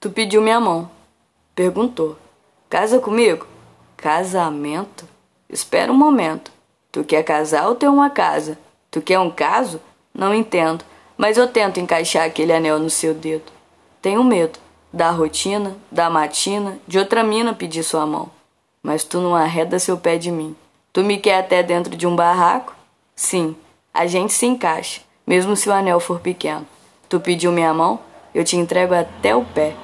Tu pediu minha mão. Perguntou: Casa comigo? Casamento? Espera um momento. Tu quer casar ou ter uma casa? Tu quer um caso? Não entendo, mas eu tento encaixar aquele anel no seu dedo. Tenho medo da rotina, da matina, de outra mina pedir sua mão. Mas tu não arreda seu pé de mim. Tu me quer até dentro de um barraco? Sim, a gente se encaixa, mesmo se o anel for pequeno. Tu pediu minha mão? Eu te entrego até o pé.